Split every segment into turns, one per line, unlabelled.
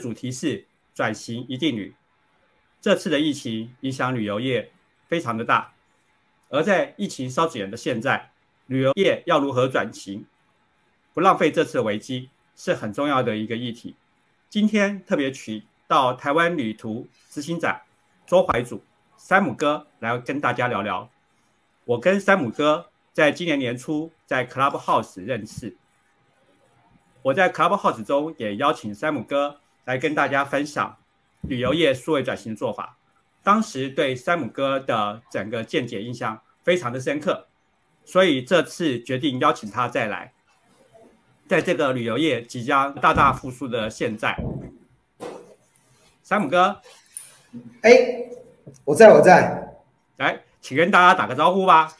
主题是转型一定旅。这次的疫情影响旅游业非常的大，而在疫情烧紧的现在，旅游业要如何转型，不浪费这次的危机，是很重要的一个议题。今天特别取到台湾旅途执行长周怀祖、山姆哥来跟大家聊聊。我跟山姆哥在今年年初在 Clubhouse 认识，我在 Clubhouse 中也邀请山姆哥来跟大家分享。旅游业数位转型做法，当时对山姆哥的整个见解印象非常的深刻，所以这次决定邀请他再来。在这个旅游业即将大大复苏的现在，山姆哥，
哎，我在我在，
来，请跟大家打个招呼吧。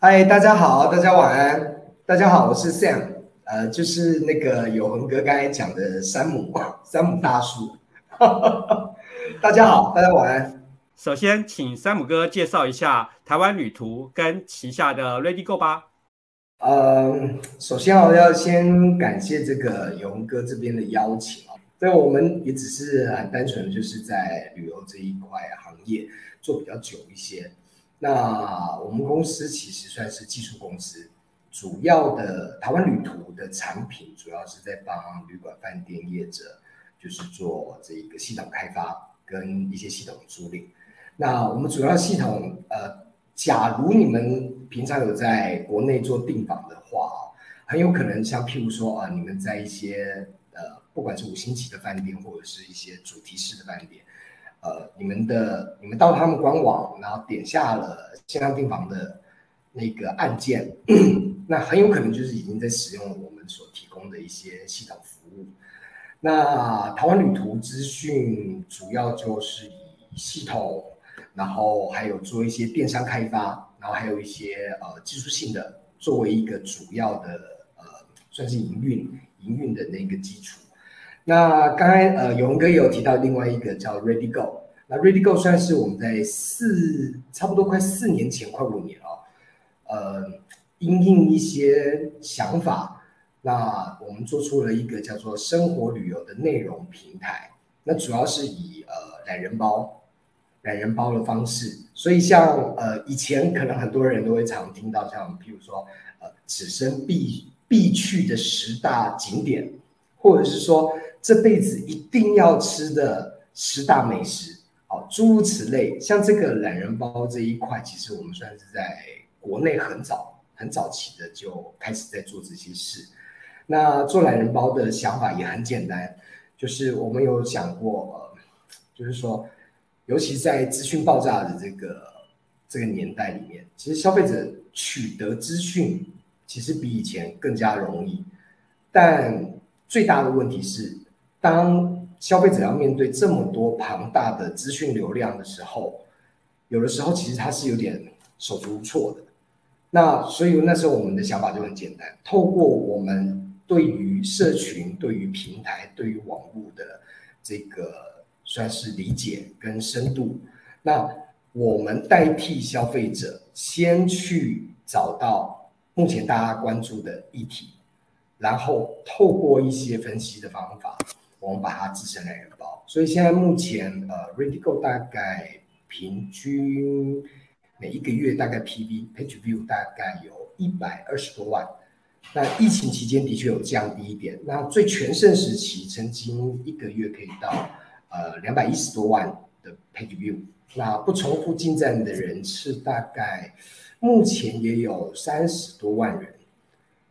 嗨，大家好，大家晚安。大家好，我是 Sam，呃，就是那个有恒哥刚才讲的山姆，山姆大叔。大家好，大家晚安。
首先，请山姆哥介绍一下台湾旅途跟旗下的 Ready Go 吧。
呃，首先我要先感谢这个勇哥这边的邀请啊。对，我们也只是很单纯，就是在旅游这一块行业做比较久一些。那我们公司其实算是技术公司，主要的台湾旅途的产品主要是在帮旅馆、饭店业者。就是做这一个系统开发跟一些系统租赁。那我们主要系统，呃，假如你们平常有在国内做订房的话，很有可能像譬如说啊，你们在一些呃，不管是五星级的饭店或者是一些主题式的饭店，呃，你们的你们到他们官网，然后点下了线上订房的那个按键，那很有可能就是已经在使用我们所提供的一些系统服务。那台湾旅途资讯主要就是以系统，然后还有做一些电商开发，然后还有一些呃技术性的作为一个主要的呃算是营运营运的那个基础。那刚才呃永文哥也有提到另外一个叫 Ready Go，那 Ready Go 算是我们在四差不多快四年前快五年了，呃，因应一些想法。那我们做出了一个叫做生活旅游的内容平台，那主要是以呃懒人包、懒人包的方式，所以像呃以前可能很多人都会常听到像譬如说呃此生必必去的十大景点，或者是说这辈子一定要吃的十大美食，哦诸如此类，像这个懒人包这一块，其实我们算是在国内很早很早期的就开始在做这些事。那做懒人包的想法也很简单，就是我们有想过，呃，就是说，尤其在资讯爆炸的这个这个年代里面，其实消费者取得资讯其实比以前更加容易，但最大的问题是，当消费者要面对这么多庞大的资讯流量的时候，有的时候其实他是有点手足无措的。那所以那时候我们的想法就很简单，透过我们。对于社群、对于平台、对于网络的这个算是理解跟深度，那我们代替消费者先去找到目前大家关注的议题，然后透过一些分析的方法，我们把它制成懒人包。所以现在目前呃，ReadyGo 大概平均每一个月大概 PV Page View 大概有一百二十多万。那疫情期间的确有降低一点。那最全盛时期，曾经一个月可以到呃两百一十多万的 page view。那不重复进站的人次大概目前也有三十多万人。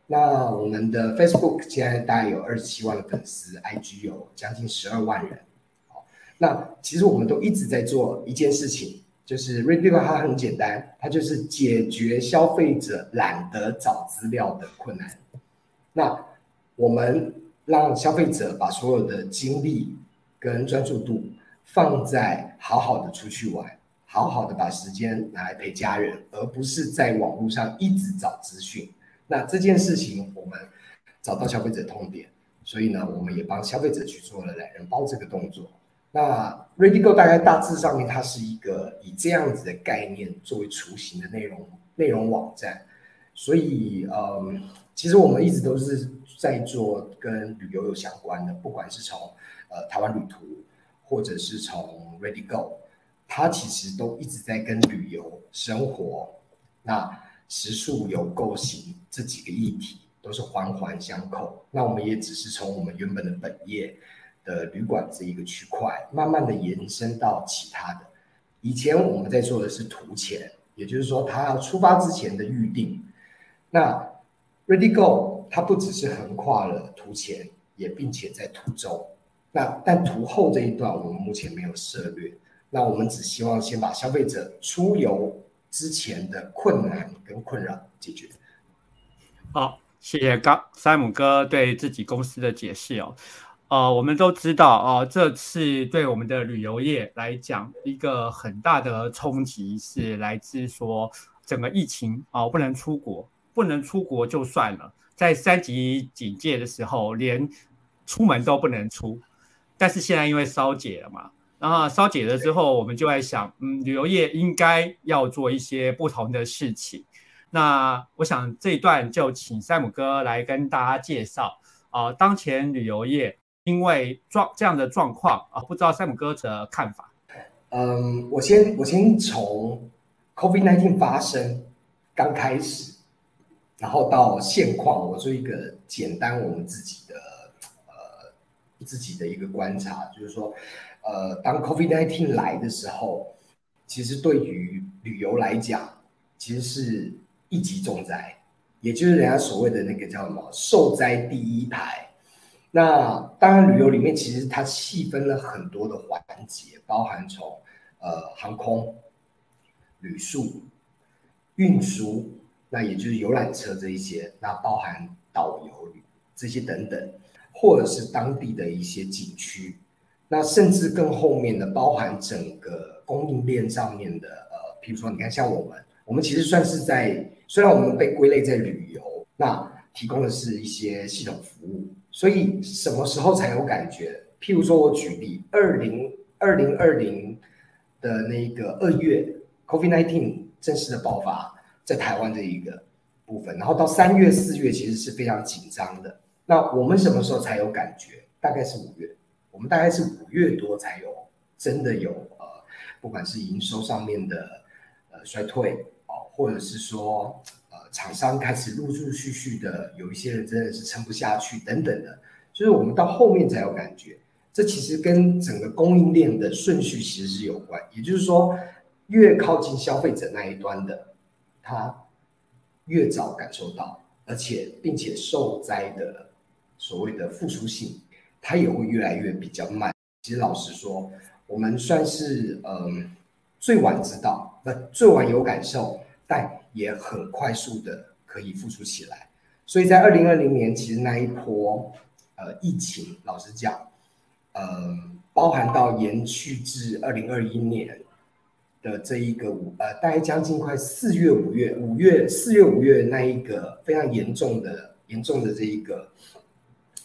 那我们的 Facebook 现在大概有二十七万的粉丝，IG 有将近十二万人。好，那其实我们都一直在做一件事情。就是 Ready Go，它很简单，它就是解决消费者懒得找资料的困难。那我们让消费者把所有的精力跟专注度放在好好的出去玩，好好的把时间拿来陪家人，而不是在网络上一直找资讯。那这件事情，我们找到消费者痛点，所以呢，我们也帮消费者去做了懒人包这个动作。那 ReadyGo 大概大致上面，它是一个以这样子的概念作为雏形的内容内容网站，所以嗯，其实我们一直都是在做跟旅游有相关的，不管是从呃台湾旅途，或者是从 Ready Go，它其实都一直在跟旅游、生活、那食宿游构行这几个议题都是环环相扣。那我们也只是从我们原本的本业的旅馆这一个区块，慢慢的延伸到其他的。以前我们在做的是图前，也就是说他要出发之前的预定。那 Ready Go 它不只是横跨了图前，也并且在途中。那但图后这一段我们目前没有涉略。那我们只希望先把消费者出游之前的困难跟困扰解决。
好，谢谢刚山姆哥对自己公司的解释哦。呃，我们都知道啊，这次对我们的旅游业来讲，一个很大的冲击是来自说整个疫情啊，不能出国，不能出国就算了，在三级警戒的时候，连出门都不能出。但是现在因为烧解了嘛，然后烧解了之后，我们就在想，嗯，旅游业应该要做一些不同的事情。那我想这一段就请山姆哥来跟大家介绍啊，当前旅游业。因为状这样的状况啊，不知道 Sam 哥的看法。
嗯，我先我先从 COVID-19 发生刚开始，然后到现况，我做一个简单我们自己的呃自己的一个观察，就是说，呃，当 COVID-19 来的时候，其实对于旅游来讲，其实是一级重灾，也就是人家所谓的那个叫什么受灾第一排。那当然，旅游里面其实它细分了很多的环节，包含从呃航空、旅宿、运输，那也就是游览车这一些，那包含导游这些等等，或者是当地的一些景区，那甚至更后面的包含整个供应链上面的呃，譬如说你看像我们，我们其实算是在虽然我们被归类在旅游，那提供的是一些系统服务。所以什么时候才有感觉？譬如说，我举例，二零二零二零的那个二月，COVID-19 正式的爆发在台湾这一个部分，然后到三月、四月其实是非常紧张的。那我们什么时候才有感觉？大概是五月，我们大概是五月多才有真的有呃，不管是营收上面的呃衰退哦，或者是说。厂商开始陆陆续续的有一些人真的是撑不下去等等的，就是我们到后面才有感觉。这其实跟整个供应链的顺序其实是有关，也就是说，越靠近消费者那一端的，他越早感受到，而且并且受灾的所谓的付出性，它也会越来越比较慢。其实老实说，我们算是嗯最晚知道，不最晚有感受。但也很快速的可以复苏起来，所以在二零二零年，其实那一波呃疫情，老实讲，呃，包含到延续至二零二一年的这一个五呃，大概将近快四月五月五月四月五月那一个非常严重的严重的这一个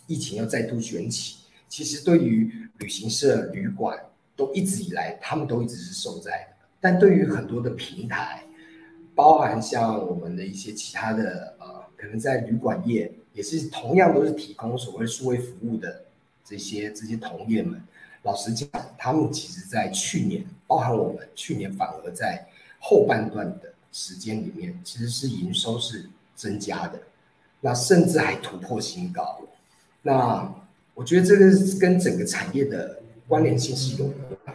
疫情要再度卷起，其实对于旅行社旅馆都一直以来他们都一直是受灾的，但对于很多的平台。包含像我们的一些其他的呃，可能在旅馆业也是同样都是提供所谓数位服务的这些这些同业们，老实讲，他们其实在去年，包含我们去年反而在后半段的时间里面，其实是营收是增加的，那甚至还突破新高。那我觉得这个跟整个产业的关联性是有的。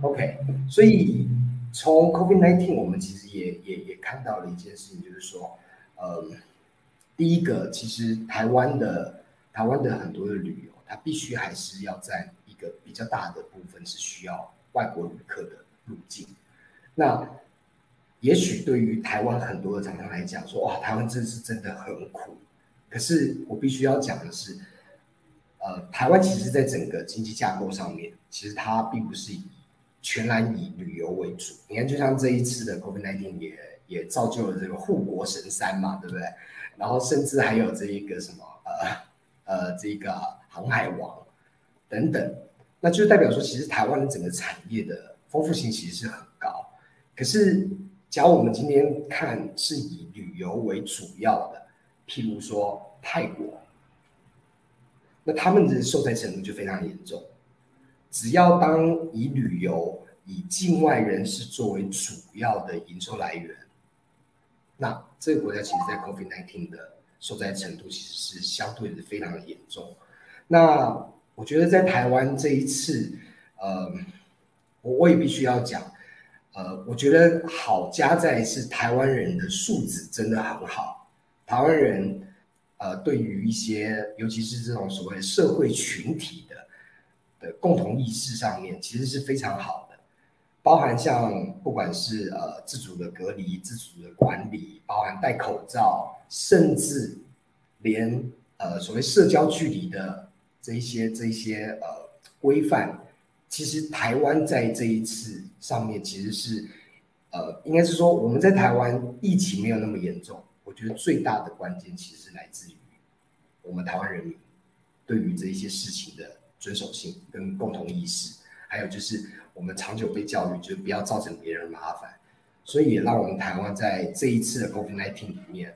OK，所以。从 COVID-19，我们其实也也也看到了一件事情，就是说，呃，第一个，其实台湾的台湾的很多的旅游，它必须还是要在一个比较大的部分是需要外国旅客的入境。那也许对于台湾很多的厂商来讲，说哇，台湾真是真的很苦。可是我必须要讲的是，呃，台湾其实在整个经济架构上面，其实它并不是以全然以旅游为主，你看，就像这一次的 COVID-19 也也造就了这个护国神山嘛，对不对？然后甚至还有这一个什么呃呃这个航海王等等，那就代表说，其实台湾的整个产业的丰富性其实是很高。可是，假如我们今天看是以旅游为主要的，譬如说泰国，那他们的受灾程度就非常严重。只要当以旅游以境外人士作为主要的营收来源，那这个国家其实在 COVID-19 的受灾程度其实是相对的非常的严重。那我觉得在台湾这一次，呃，我我也必须要讲，呃，我觉得好加在是台湾人的素质真的很好，台湾人。呃，对于一些，尤其是这种所谓社会群体的共同意识上面，其实是非常好的。包含像不管是呃自主的隔离、自主的管理，包含戴口罩，甚至连呃所谓社交距离的这一些这一些呃规范，其实台湾在这一次上面其实是呃，应该是说我们在台湾疫情没有那么严重。我觉得最大的关键其实是来自于我们台湾人民对于这一些事情的遵守性跟共同意识，还有就是我们长久被教育，就是不要造成别人麻烦，所以也让我们台湾在这一次的 COVID-19 里面，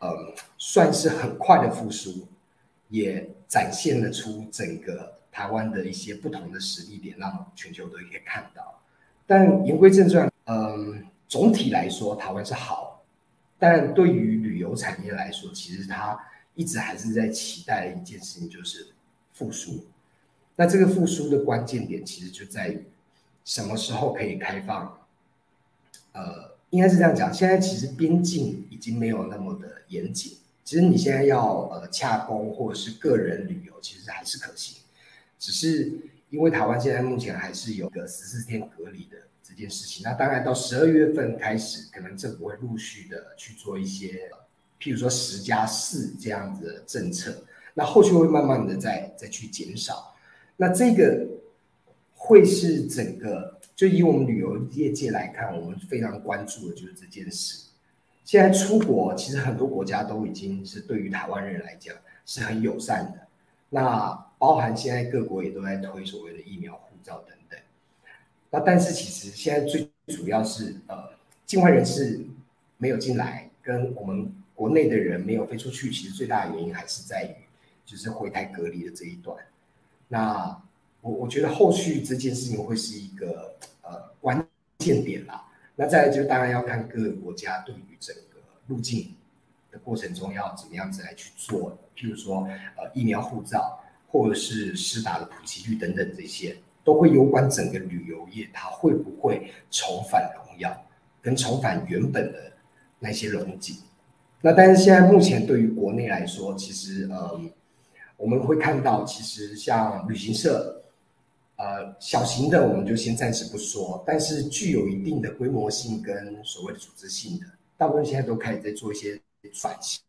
嗯，算是很快的复苏，也展现了出整个台湾的一些不同的实力点，让全球都可以看到。但言归正传，嗯，总体来说，台湾是好。但对于旅游产业来说，其实它一直还是在期待的一件事情，就是复苏。那这个复苏的关键点，其实就在于什么时候可以开放？呃，应该是这样讲，现在其实边境已经没有那么的严谨。其实你现在要呃洽工或者是个人旅游，其实还是可行，只是因为台湾现在目前还是有个十四天隔离的。这件事情，那当然到十二月份开始，可能政府会陆续的去做一些，譬如说十加四这样子的政策，那后续会慢慢的再再去减少。那这个会是整个，就以我们旅游业界来看，我们非常关注的就是这件事。现在出国，其实很多国家都已经是对于台湾人来讲是很友善的，那包含现在各国也都在推所谓的疫苗护照等等。那但是其实现在最主要是呃境外人士没有进来，跟我们国内的人没有飞出去，其实最大的原因还是在于就是回台隔离的这一段。那我我觉得后续这件事情会是一个呃关键点啦。那再来就当然要看各个国家对于整个入境的过程中要怎么样子来去做，譬如说呃疫苗护照或者是施打的普及率等等这些。都会有关整个旅游业，它会不会重返荣耀，跟重返原本的那些荣景？那但是现在目前对于国内来说，其实呃，我们会看到，其实像旅行社，呃，小型的我们就先暂时不说，但是具有一定的规模性跟所谓的组织性的，大部分现在都开始在做一些转型，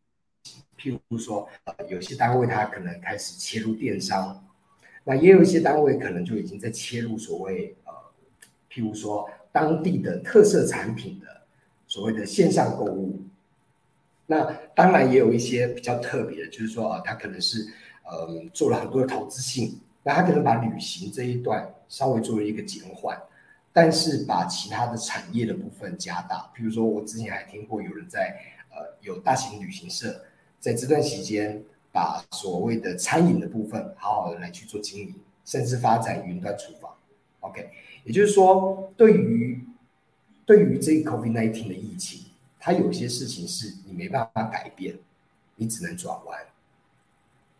譬如说，呃，有些单位它可能开始切入电商。那也有一些单位可能就已经在切入所谓呃，譬如说当地的特色产品的所谓的线上购物。那当然也有一些比较特别的，就是说啊，他可能是呃做了很多的投资性，那他可能把旅行这一段稍微做了一个减缓，但是把其他的产业的部分加大。譬如说我之前还听过有人在呃有大型旅行社在这段期间。把所谓的餐饮的部分好好的来去做经营，甚至发展云端厨房。OK，也就是说，对于对于这 COVID-19 的疫情，它有些事情是你没办法改变，你只能转弯。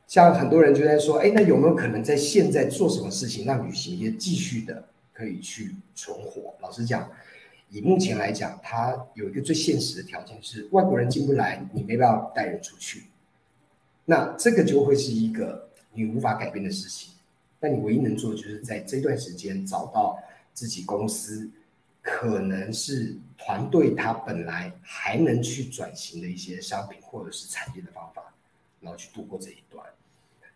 像很多人就在说，哎，那有没有可能在现在做什么事情，让旅行业继续的可以去存活？老实讲，以目前来讲，它有一个最现实的条件是，外国人进不来，你没办法带人出去。那这个就会是一个你无法改变的事情，那你唯一能做的就是在这段时间找到自己公司可能是团队他本来还能去转型的一些商品或者是产业的方法，然后去度过这一段。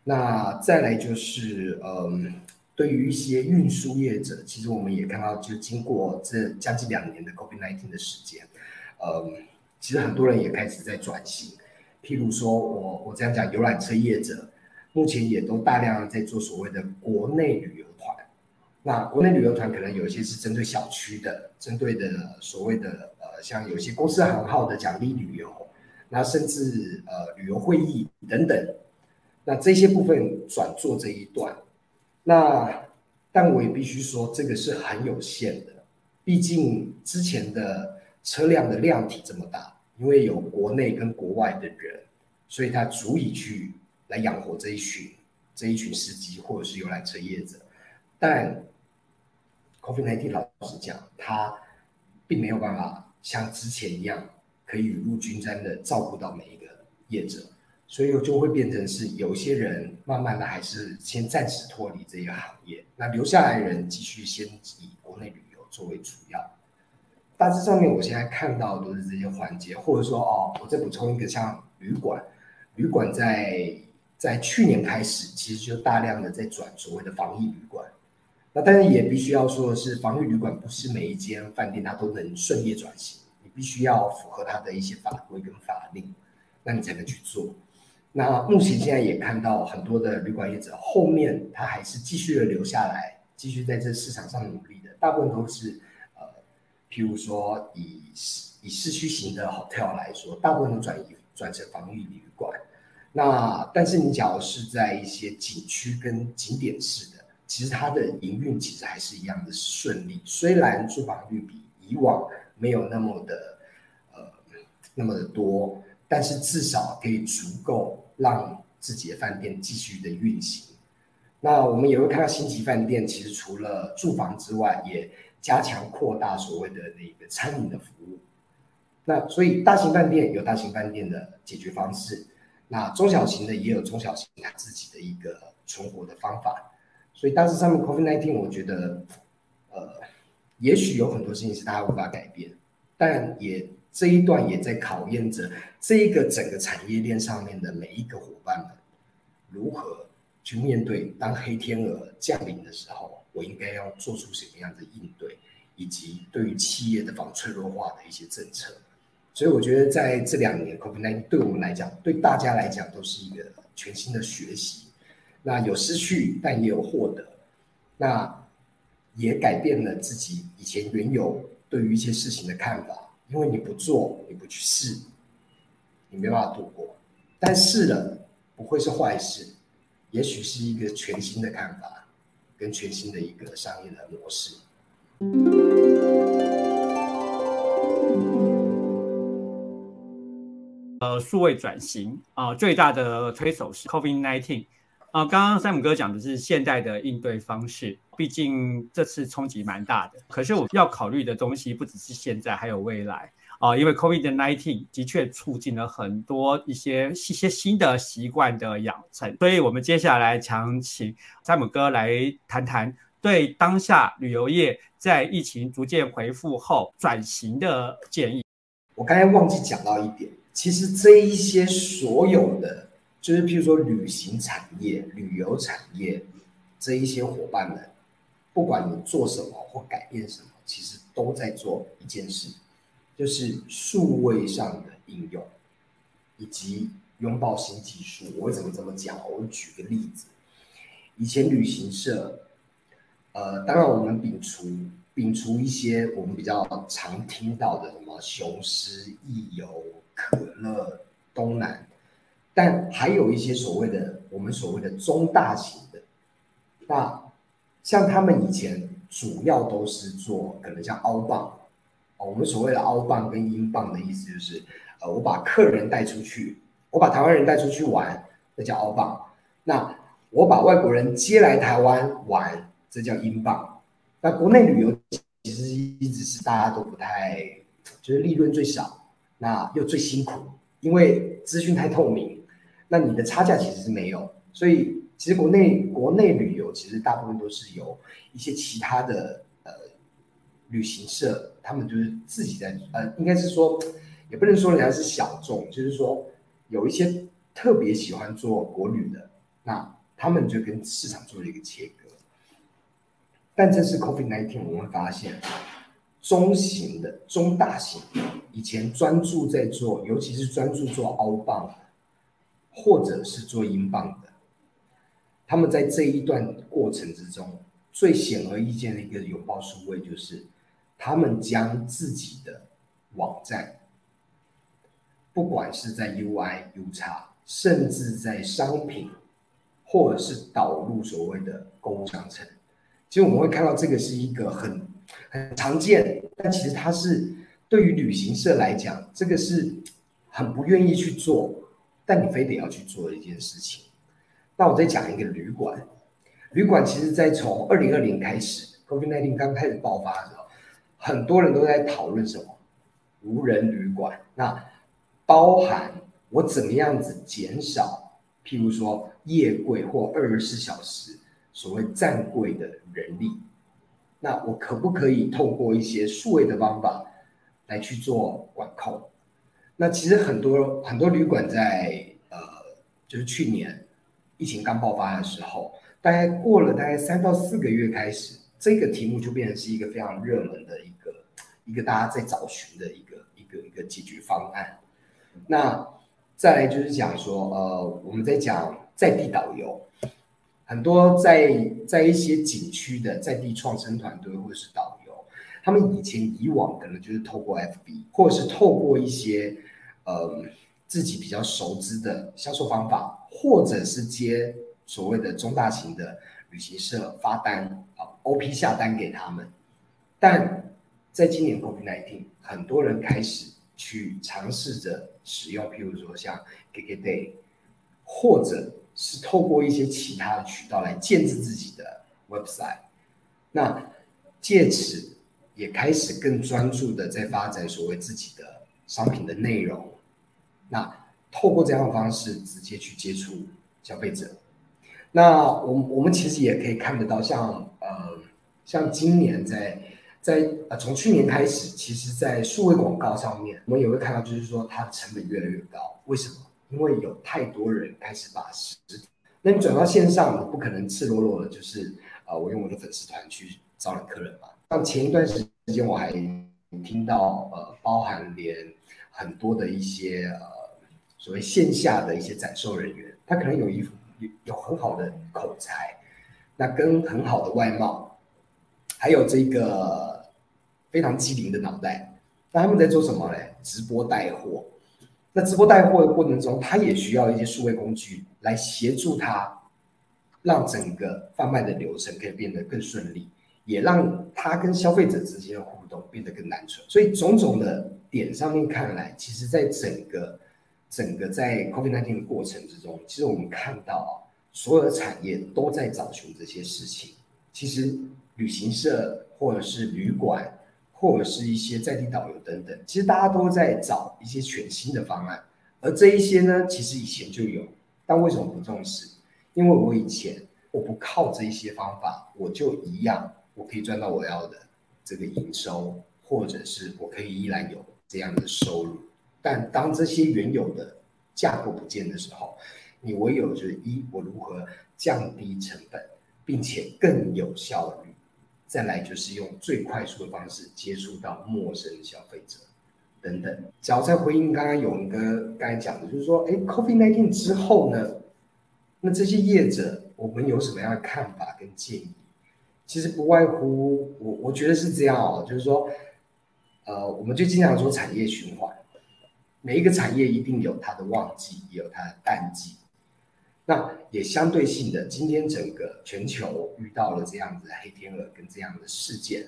那再来就是，嗯，对于一些运输业者，其实我们也看到，就经过这将近两年的 COVID-19 的时间，嗯，其实很多人也开始在转型。譬如说，我我这样讲，游览车业者目前也都大量在做所谓的国内旅游团。那国内旅游团可能有一些是针对小区的，针对的所谓的呃，像有些公司行号的奖励旅游，那甚至呃旅游会议等等。那这些部分转做这一段，那但我也必须说，这个是很有限的，毕竟之前的车辆的量体这么大，因为有国内跟国外的人，所以它足以去来养活这一群这一群司机或者是游览车业者。但 COVID-19 老实讲，它并没有办法像之前一样可以雨露均沾的照顾到每一个业者。所以就会变成是有些人慢慢的还是先暂时脱离这个行业，那留下来人继续先以国内旅游作为主要。大致上面我现在看到都是这些环节，或者说哦，我再补充一个，像旅馆，旅馆在在去年开始其实就大量的在转所谓的防疫旅馆。那但是也必须要说的是，防疫旅馆不是每一间饭店它都能顺利转型，你必须要符合它的一些法规跟法令，那你才能去做。那目前现在也看到很多的旅馆业者，后面他还是继续的留下来，继续在这市场上努力的，大部分都是呃，譬如说以以市区型的 hotel 来说，大部分都转移转成防御旅馆。那但是你假如是在一些景区跟景点式的，其实它的营运其实还是一样的顺利，虽然住房率比以往没有那么的呃那么的多。但是至少可以足够让自己的饭店继续的运行。那我们也会看到星级饭店，其实除了住房之外，也加强扩大所谓的那个餐饮的服务。那所以大型饭店有大型饭店的解决方式，那中小型的也有中小型它自己的一个存活的方法。所以当时上面 COVID-19，我觉得，呃，也许有很多事情是大家无法改变，但也。这一段也在考验着这一个整个产业链上面的每一个伙伴们，如何去面对当黑天鹅降临的时候，我应该要做出什么样的应对，以及对于企业的防脆弱化的一些政策。所以我觉得在这两年，COVID-19 对我们来讲，对大家来讲都是一个全新的学习。那有失去，但也有获得，那也改变了自己以前原有对于一些事情的看法。因为你不做，你不去试，你没办法度过。但试了不会是坏事，也许是一个全新的看法，跟全新的一个商业的模式。
呃，数位转型啊，最大的推手是 COVID-19。啊，刚刚山姆哥讲的是现代的应对方式，毕竟这次冲击蛮大的。可是我要考虑的东西不只是现在，还有未来啊。因为 COVID-19 的确促进了很多一些一些新的习惯的养成，所以我们接下来想请山姆哥来谈谈对当下旅游业在疫情逐渐恢复后转型的建议。
我刚才忘记讲到一点，其实这一些所有的。就是，譬如说，旅行产业、旅游产业这一些伙伴们，不管你做什么或改变什么，其实都在做一件事，就是数位上的应用，以及拥抱新技术。我为什么这么讲？我举个例子，以前旅行社，呃，当然我们摒除摒除一些我们比较常听到的，什么雄狮、易游、可乐、东南。但还有一些所谓的我们所谓的中大型的，那像他们以前主要都是做可能像澳棒，我们所谓的澳棒跟英镑的意思就是，呃，我把客人带出去，我把台湾人带出去玩，那叫澳棒；那我把外国人接来台湾玩，这叫英镑。那国内旅游其实一直是大家都不太，就是利润最少，那又最辛苦，因为资讯太透明。那你的差价其实是没有，所以其实国内国内旅游其实大部分都是由一些其他的呃旅行社，他们就是自己在呃，应该是说也不能说人家是小众，就是说有一些特别喜欢做国旅的，那他们就跟市场做了一个切割。但这次 COVID nineteen，我们发现中型的、中大型以前专注在做，尤其是专注做凹棒。或者是做英镑的，他们在这一段过程之中，最显而易见的一个拥抱数位，就是他们将自己的网站，不管是在 UI、U 叉，甚至在商品，或者是导入所谓的购物商城，其实我们会看到这个是一个很很常见，但其实它是对于旅行社来讲，这个是很不愿意去做，但你非得要去做一件事情。那我再讲一个旅馆，旅馆其实在从二零二零开始，COVID-19 刚开始爆发的时候，很多人都在讨论什么？无人旅馆，那包含我怎么样子减少，譬如说夜柜或二十四小时所谓站柜的人力，那我可不可以透过一些数位的方法来去做管控？那其实很多很多旅馆在呃，就是去年。疫情刚爆发的时候，大概过了大概三到四个月开始，这个题目就变成是一个非常热门的一个一个大家在找寻的一个一个一个解决方案。那再来就是讲说，呃，我们在讲在地导游，很多在在一些景区的在地创生团队或者是导游，他们以前以往可能就是透过 FB 或者是透过一些呃。自己比较熟知的销售方法，或者是接所谓的中大型的旅行社发单啊，OP 下单给他们。但在今年 COVID-19，很多人开始去尝试着使用，譬如说像 KKday，或者是透过一些其他的渠道来建制自己的 website。那借此也开始更专注的在发展所谓自己的商品的内容。那透过这样的方式直接去接触消费者，那我我们其实也可以看得到，像呃像今年在在呃从去年开始，其实在数位广告上面，我们也会看到，就是说它的成本越来越高。为什么？因为有太多人开始把实体，那你转到线上，你不可能赤裸裸的，就是呃我用我的粉丝团去招揽客人嘛。像前一段时间我还听到呃包含连很多的一些呃。所谓线下的一些展售人员，他可能有一有有很好的口才，那跟很好的外貌，还有这个非常机灵的脑袋，那他们在做什么嘞？直播带货。那直播带货的过程中，他也需要一些数位工具来协助他，让整个贩卖的流程可以变得更顺利，也让他跟消费者之间的互动变得更单纯。所以种种的点上面看来，其实在整个。整个在 COVID-19 的过程之中，其实我们看到啊所有的产业都在找寻这些事情。其实旅行社或者是旅馆，或者是一些在地导游等等，其实大家都在找一些全新的方案。而这一些呢，其实以前就有，但为什么不重视？因为我以前我不靠这一些方法，我就一样，我可以赚到我要的这个营收，或者是我可以依然有这样的收入。但当这些原有的架构不见的时候，你唯有就是一，我如何降低成本，并且更有效率；再来就是用最快速的方式接触到陌生消费者，等等。只要在回应刚刚勇哥刚才讲的，就是说，哎，COVID-19 之后呢，那这些业者我们有什么样的看法跟建议？其实不外乎我我觉得是这样哦，就是说，呃，我们就经常说产业循环。每一个产业一定有它的旺季，也有它的淡季。那也相对性的，今天整个全球遇到了这样子黑天鹅跟这样的事件，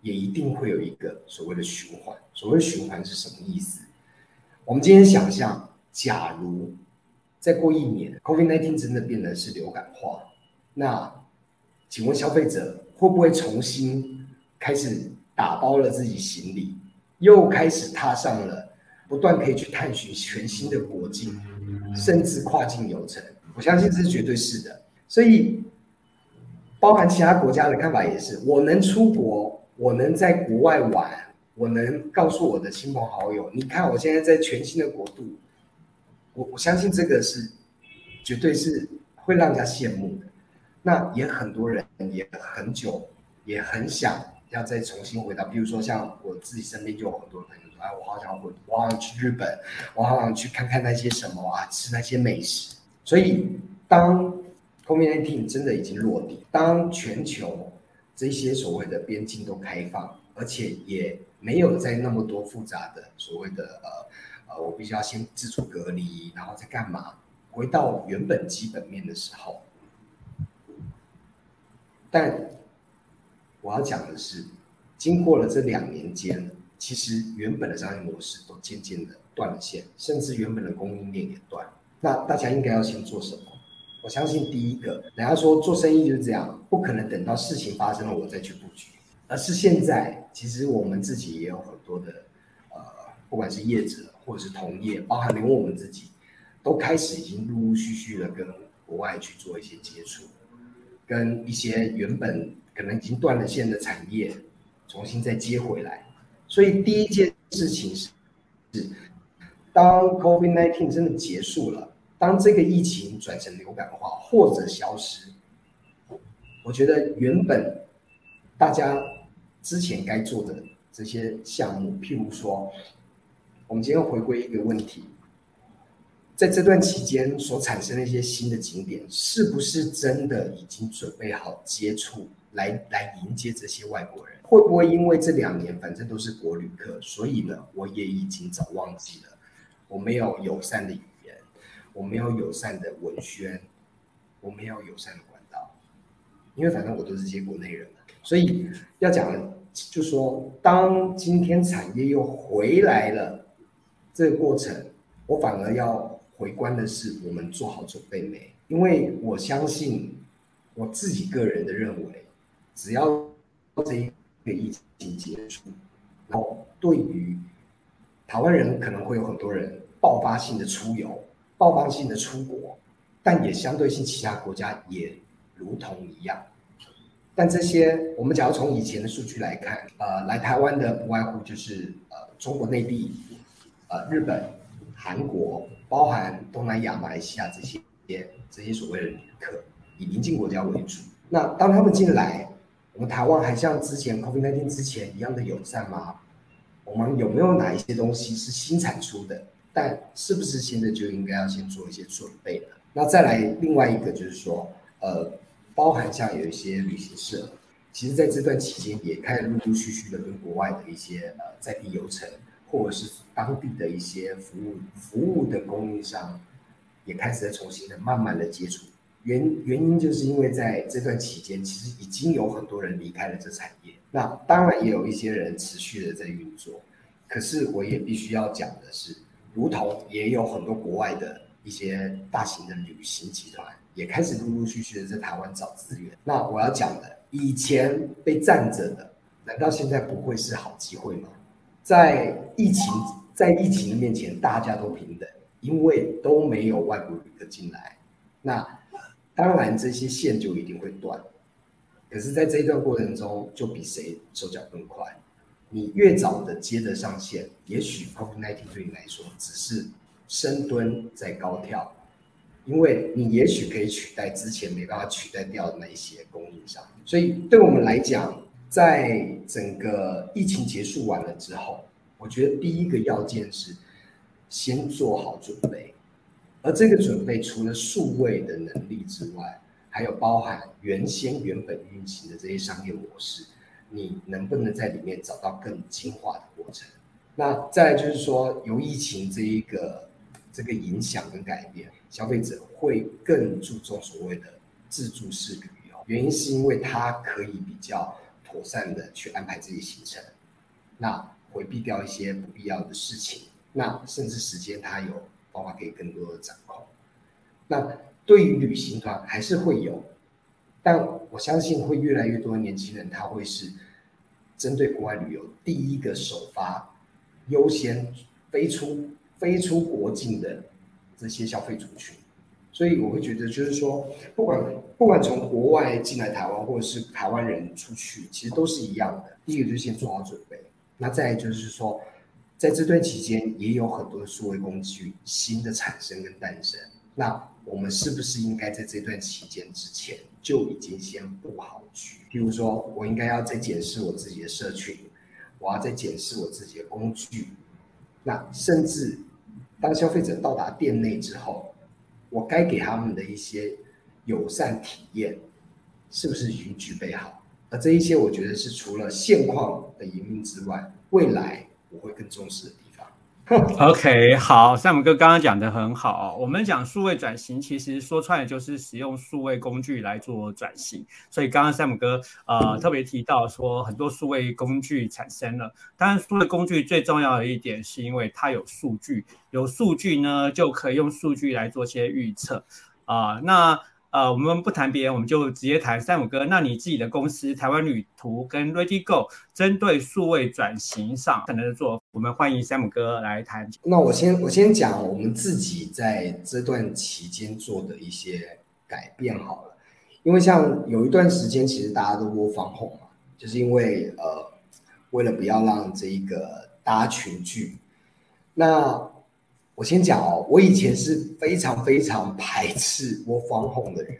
也一定会有一个所谓的循环。所谓循环是什么意思？我们今天想象，假如再过一年，COVID-19 真的变得是流感化，那请问消费者会不会重新开始打包了自己行李？又开始踏上了不断可以去探寻全新的国境，甚至跨境游程。我相信这是绝对是的。所以，包含其他国家的看法也是：我能出国，我能在国外玩，我能告诉我的亲朋好友，你看我现在在全新的国度。我我相信这个是绝对是会让人家羡慕的。那也很多人也很久也很想。要再重新回到，比如说像我自己身边就有很多朋友说：“哎，我好想回，我好想去日本，我好想去看看那些什么啊，吃那些美食。”所以，当 COVID-19 真的已经落地，当全球这些所谓的边境都开放，而且也没有在那么多复杂的所谓的呃呃，我必须要先自主隔离，然后再干嘛？回到原本基本面的时候。但我要讲的是，经过了这两年间，其实原本的商业模式都渐渐的断了线，甚至原本的供应链也断。那大家应该要先做什么？我相信第一个，人家说做生意就是这样，不可能等到事情发生了我再去布局，而是现在，其实我们自己也有很多的，呃，不管是业者或者是同业，包含连我们自己，都开始已经陆陆续续的跟国外去做一些接触，跟一些原本可能已经断了线的产业重新再接回来。所以第一件事情是，是当 COVID-19 真的结束了。当这个疫情转成流感化或者消失，我觉得原本大家之前该做的这些项目，譬如说，我们今天回归一个问题，在这段期间所产生的一些新的景点，是不是真的已经准备好接触来来迎接这些外国人？会不会因为这两年反正都是国旅客，所以呢，我也已经早忘记了，我没有友善的语言。我没有友善的文宣，我没有友善的管道，因为反正我都是接国内人，所以要讲就说，当今天产业又回来了，这个过程，我反而要回观的是我们做好准备没？因为我相信我自己个人的认为，只要这一个疫情结束，然后对于台湾人可能会有很多人爆发性的出游。爆发性的出国，但也相对性，其他国家也如同一样。但这些，我们假如从以前的数据来看，呃，来台湾的不外乎就是呃中国内地、呃日本、韩国，包含东南亚、马来西亚这些这些所谓的旅客，以邻近国家为主。那当他们进来，我们台湾还像之前 COVID-19 之前一样的友善吗？我们有没有哪一些东西是新产出的？但是不是现在就应该要先做一些准备呢？那再来另外一个就是说，呃，包含像有一些旅行社，其实在这段期间也开始陆陆续续的跟国外的一些呃在地游程，或者是当地的一些服务服务的供应商，也开始在重新的慢慢的接触。原原因就是因为在这段期间，其实已经有很多人离开了这产业，那当然也有一些人持续的在运作。可是我也必须要讲的是。如同也有很多国外的一些大型的旅行集团，也开始陆陆续续的在台湾找资源。那我要讲的，以前被站着的，难道现在不会是好机会吗？在疫情在疫情的面前，大家都平等，因为都没有外国旅客进来。那当然这些线就一定会断。可是，在这一段过程中，就比谁手脚更快。你越早的接得上线，也许 COVID-19 对你来说只是深蹲在高跳，因为你也许可以取代之前没办法取代掉的那一些供应商。所以对我们来讲，在整个疫情结束完了之后，我觉得第一个要件是先做好准备，而这个准备除了数位的能力之外，还有包含原先原本运行的这些商业模式。你能不能在里面找到更精华的过程？那再就是说，由疫情这一个这个影响跟改变，消费者会更注重所谓的自助式旅游。原因是因为它可以比较妥善的去安排自己行程，那回避掉一些不必要的事情，那甚至时间它有方法可以更多的掌控。那对于旅行团还是会有。但我相信会越来越多的年轻人，他会是针对国外旅游第一个首发、优先飞出飞出国境的这些消费族群。所以我会觉得，就是说，不管不管从国外进来台湾，或者是台湾人出去，其实都是一样的。第一个就是先做好准备。那再就是说，在这段期间，也有很多的数位工具新的产生跟诞生。那我们是不是应该在这段期间之前？就已经先布好局，譬如说，我应该要再检视我自己的社群，我要再检视我自己的工具，那甚至当消费者到达店内之后，我该给他们的一些友善体验，是不是已经具备好？而这一些，我觉得是除了现况的营运之外，未来我会更重视。
OK，好，山姆哥刚刚讲的很好。我们讲数位转型，其实说穿了就是使用数位工具来做转型。所以刚刚山姆哥呃特别提到说，很多数位工具产生了。当然，数位工具最重要的一点是因为它有数据，有数据呢就可以用数据来做些预测啊。那呃，我们不谈别人，我们就直接谈山姆哥。那你自己的公司台湾旅途跟 Ready Go 针对数位转型上可能做，我们欢迎山姆哥来谈。
那我先我先讲我们自己在这段期间做的一些改变好了，因为像有一段时间其实大家都窝防控嘛，就是因为呃为了不要让这一个大家群聚，那。我先讲哦，我以前是非常非常排斥我防控的人，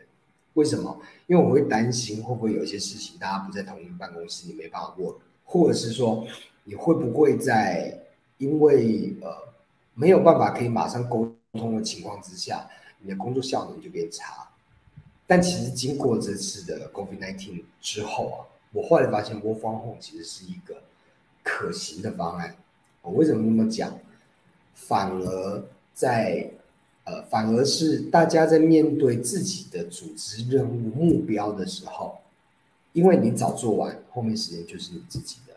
为什么？因为我会担心会不会有一些事情大家不在同一个办公室，你没办法过，或者是说你会不会在因为呃没有办法可以马上沟通的情况之下，你的工作效能就变差。但其实经过这次的 COVID-19 之后啊，我后来发现我方控其实是一个可行的方案。我为什么那么讲？反而在，呃，反而是大家在面对自己的组织任务目标的时候，因为你早做完，后面时间就是你自己的，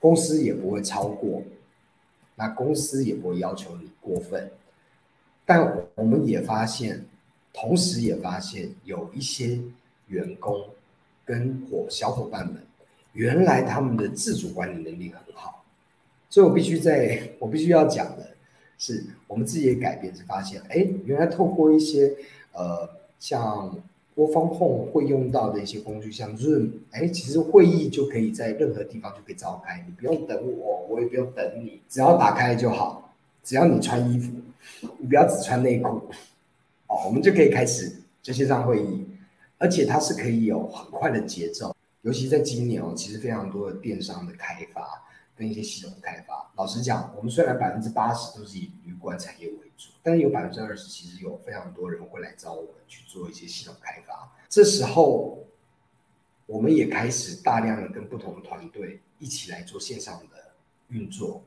公司也不会超过，那公司也不会要求你过分，但我们也发现，同时也发现有一些员工跟伙小伙伴们，原来他们的自主管理能力很好。所以我必须在，我必须要讲的是，我们自己也改变是发现，哎，原来透过一些呃，像播放控会用到的一些工具，像 Zoom，哎，其实会议就可以在任何地方就可以召开，你不用等我，我也不用等你，只要打开就好，只要你穿衣服，你不要只穿内裤，哦，我们就可以开始这线上会议，而且它是可以有很快的节奏，尤其在今年哦，其实非常多的电商的开发。跟一些系统开发，老实讲，我们虽然百分之八十都是以旅馆产业为主，但是有百分之二十其实有非常多人会来找我们去做一些系统开发。这时候，我们也开始大量的跟不同的团队一起来做线上的运作。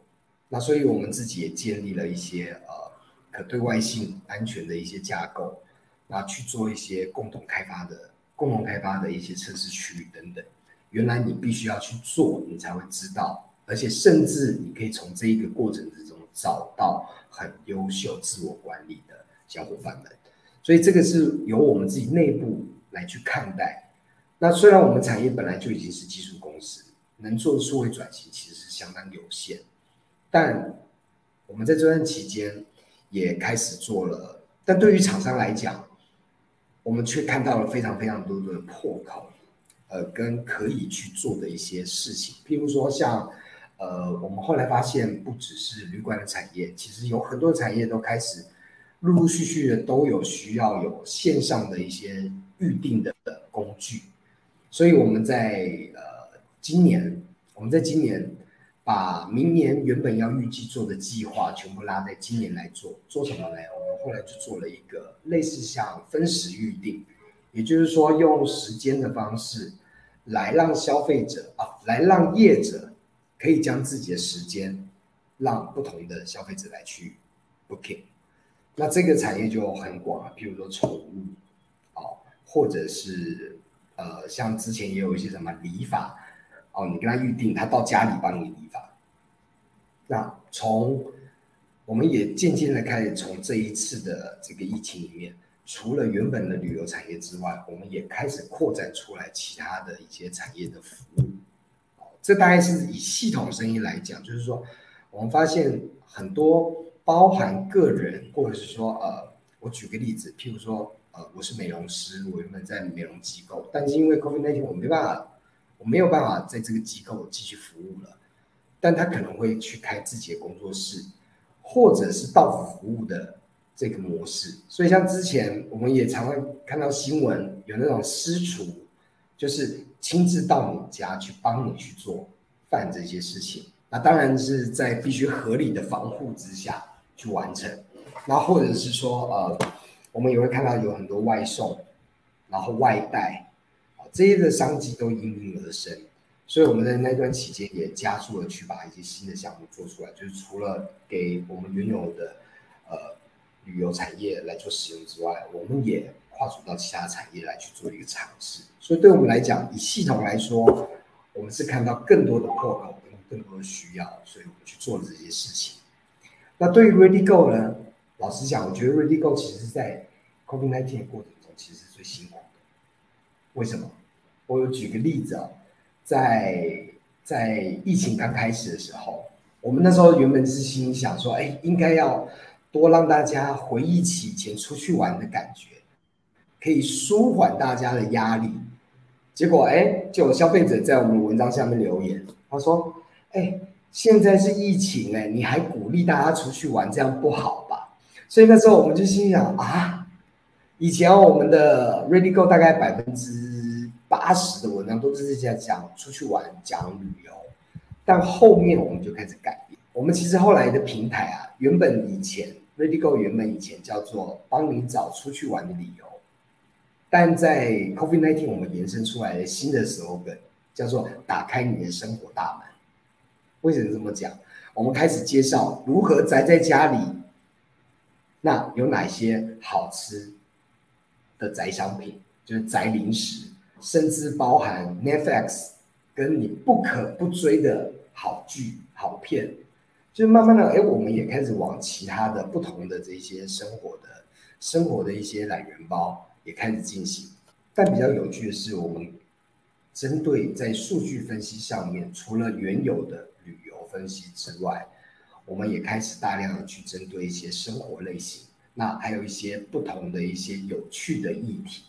那所以我们自己也建立了一些呃可对外性安全的一些架构，那去做一些共同开发的共同开发的一些测试区域等等。原来你必须要去做，你才会知道。而且甚至你可以从这一个过程之中找到很优秀自我管理的小伙伴们，所以这个是由我们自己内部来去看待。那虽然我们产业本来就已经是技术公司，能做的数位转型其实是相当有限，但我们在这段期间也开始做了。但对于厂商来讲，我们却看到了非常非常多的破口，呃，跟可以去做的一些事情，譬如说像。呃，我们后来发现，不只是旅馆的产业，其实有很多产业都开始陆陆续续的都有需要有线上的一些预定的工具。所以我们在呃今年，我们在今年把明年原本要预计做的计划全部拉在今年来做。做什么呢？我们后来就做了一个类似像分时预定，也就是说用时间的方式来让消费者啊，来让业者。可以将自己的时间让不同的消费者来去 booking，那这个产业就很广啊，比如说宠物，哦，或者是呃，像之前也有一些什么理发，哦，你跟他预定，他到家里帮你理发。那从我们也渐渐的开始从这一次的这个疫情里面，除了原本的旅游产业之外，我们也开始扩展出来其他的一些产业的服务。这大概是以系统声音来讲，就是说，我们发现很多包含个人，或者是说，呃，我举个例子，譬如说，呃，我是美容师，我原本在美容机构，但是因为 COVID-19，我没办法，我没有办法在这个机构继续服务了，但他可能会去开自己的工作室，或者是到服务的这个模式。所以像之前我们也常会看到新闻，有那种私厨，就是。亲自到你家去帮你去做饭这些事情，那当然是在必须合理的防护之下去完成。那或者是说，呃，我们也会看到有很多外送，然后外带，啊，这些的商机都应运而生。所以我们在那段期间也加速了去把一些新的项目做出来，就是除了给我们原有的呃旅游产业来做使用之外，我们也跨足到其他产业来去做一个尝试。所以对我们来讲，以系统来说，我们是看到更多的破口跟更多的需要，所以我们去做了这些事情。那对于 Ready Go 呢？老实讲，我觉得 Ready Go 其实在 COVID-19 的过程中其实是最辛苦的。为什么？我有举个例子啊。在在疫情刚开始的时候，我们那时候原本是心想说，哎，应该要多让大家回忆起以前出去玩的感觉，可以舒缓大家的压力。结果，哎，就有消费者在我们文章下面留言，他说，哎，现在是疫情，哎，你还鼓励大家出去玩，这样不好吧？所以那时候我们就心想啊，以前我们的 Ready Go 大概百分之。八十的文章都是在讲出去玩、讲旅游，但后面我们就开始改变。我们其实后来的平台啊，原本以前 Ready Go 原本以前叫做帮你找出去玩的理由，但在 COVID 那天我们延伸出来的新的 slogan 叫做打开你的生活大门。为什么这么讲？我们开始介绍如何宅在家里，那有哪些好吃的宅商品，就是宅零食。甚至包含 Netflix，跟你不可不追的好剧、好片，就慢慢的，哎，我们也开始往其他的不同的这些生活的、生活的一些懒人包也开始进行。但比较有趣的是，我们针对在数据分析上面，除了原有的旅游分析之外，我们也开始大量的去针对一些生活类型，那还有一些不同的一些有趣的议题。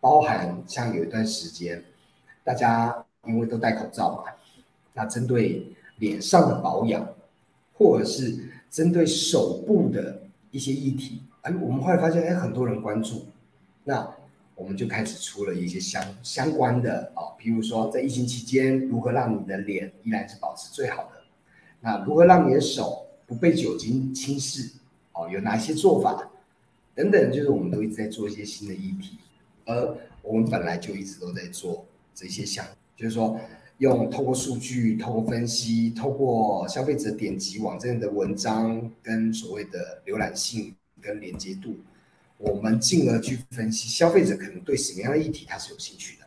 包含像有一段时间，大家因为都戴口罩嘛，那针对脸上的保养，或者是针对手部的一些议题，哎，我们后来发现，哎，很多人关注，那我们就开始出了一些相相关的啊，比如说在疫情期间，如何让你的脸依然是保持最好的，那如何让你的手不被酒精侵蚀，哦，有哪些做法等等，就是我们都一直在做一些新的议题。而我们本来就一直都在做这些项，就是说用透过数据、透过分析、透过消费者点击网站的文章跟所谓的浏览性跟连接度，我们进而去分析消费者可能对什么样的议题他是有兴趣的，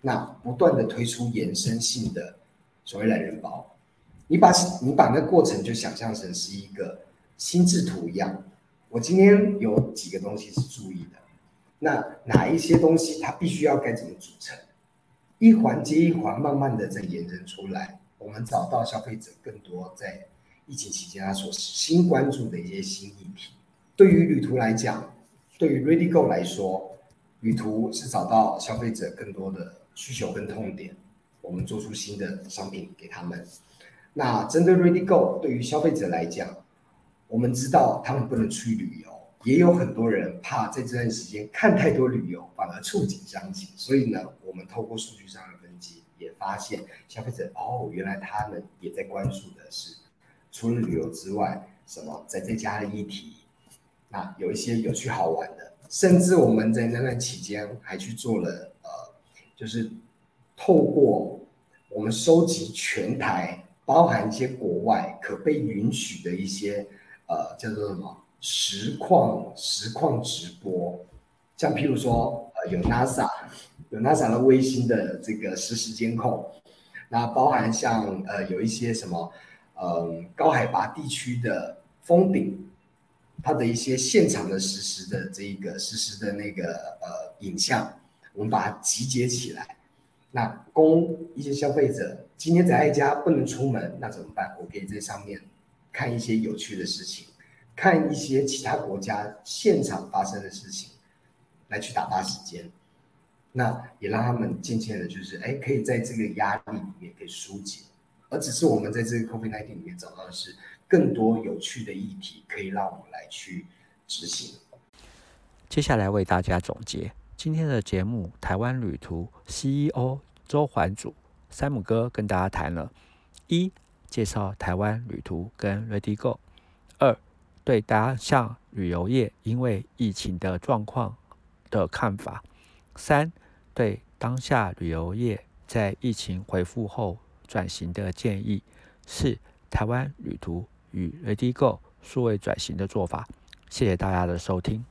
那不断的推出延伸性的所谓懒人包，你把你把那过程就想象成是一个心智图一样，我今天有几个东西是注意的。那哪一些东西它必须要该怎么组成？一环接一环，慢慢的在延伸出来。我们找到消费者更多在疫情期间他所新关注的一些新议题。对于旅途来讲，对于 Ready Go 来说，旅途是找到消费者更多的需求跟痛点，我们做出新的商品给他们。那针对 Ready Go，对于消费者来讲，我们知道他们不能出去旅游。也有很多人怕在这段时间看太多旅游，反而触景伤情。所以呢，我们透过数据上的分析，也发现消费者哦，原来他们也在关注的是除了旅游之外，什么在在家的议题。啊有一些有趣好玩的，甚至我们在那段期间还去做了呃，就是透过我们收集全台，包含一些国外可被允许的一些呃，叫做什么？实况实况直播，像譬如说，呃，有 NASA 有 NASA 的卫星的这个实时监控，那包含像呃有一些什么，呃高海拔地区的峰顶，它的一些现场的实时的这一个实时的那个呃影像，我们把它集结起来，那供一些消费者今天宅在家不能出门，那怎么办？我可以在上面看一些有趣的事情。看一些其他国家现场发生的事情，来去打发时间，那也让他们渐渐的，就是哎，可以在这个压力里面可以疏解，而只是我们在这个 COVID nineteen 里面找到的是更多有趣的议题，可以让我们来去执行。
接下来为大家总结今天的节目，台湾旅途 CEO 周环祖。山姆哥跟大家谈了：一、介绍台湾旅途跟 Ready Go；二、对当下旅游业因为疫情的状况的看法；三、对当下旅游业在疫情恢复后转型的建议，四台湾旅途与 ReadyGo 数位转型的做法。谢谢大家的收听。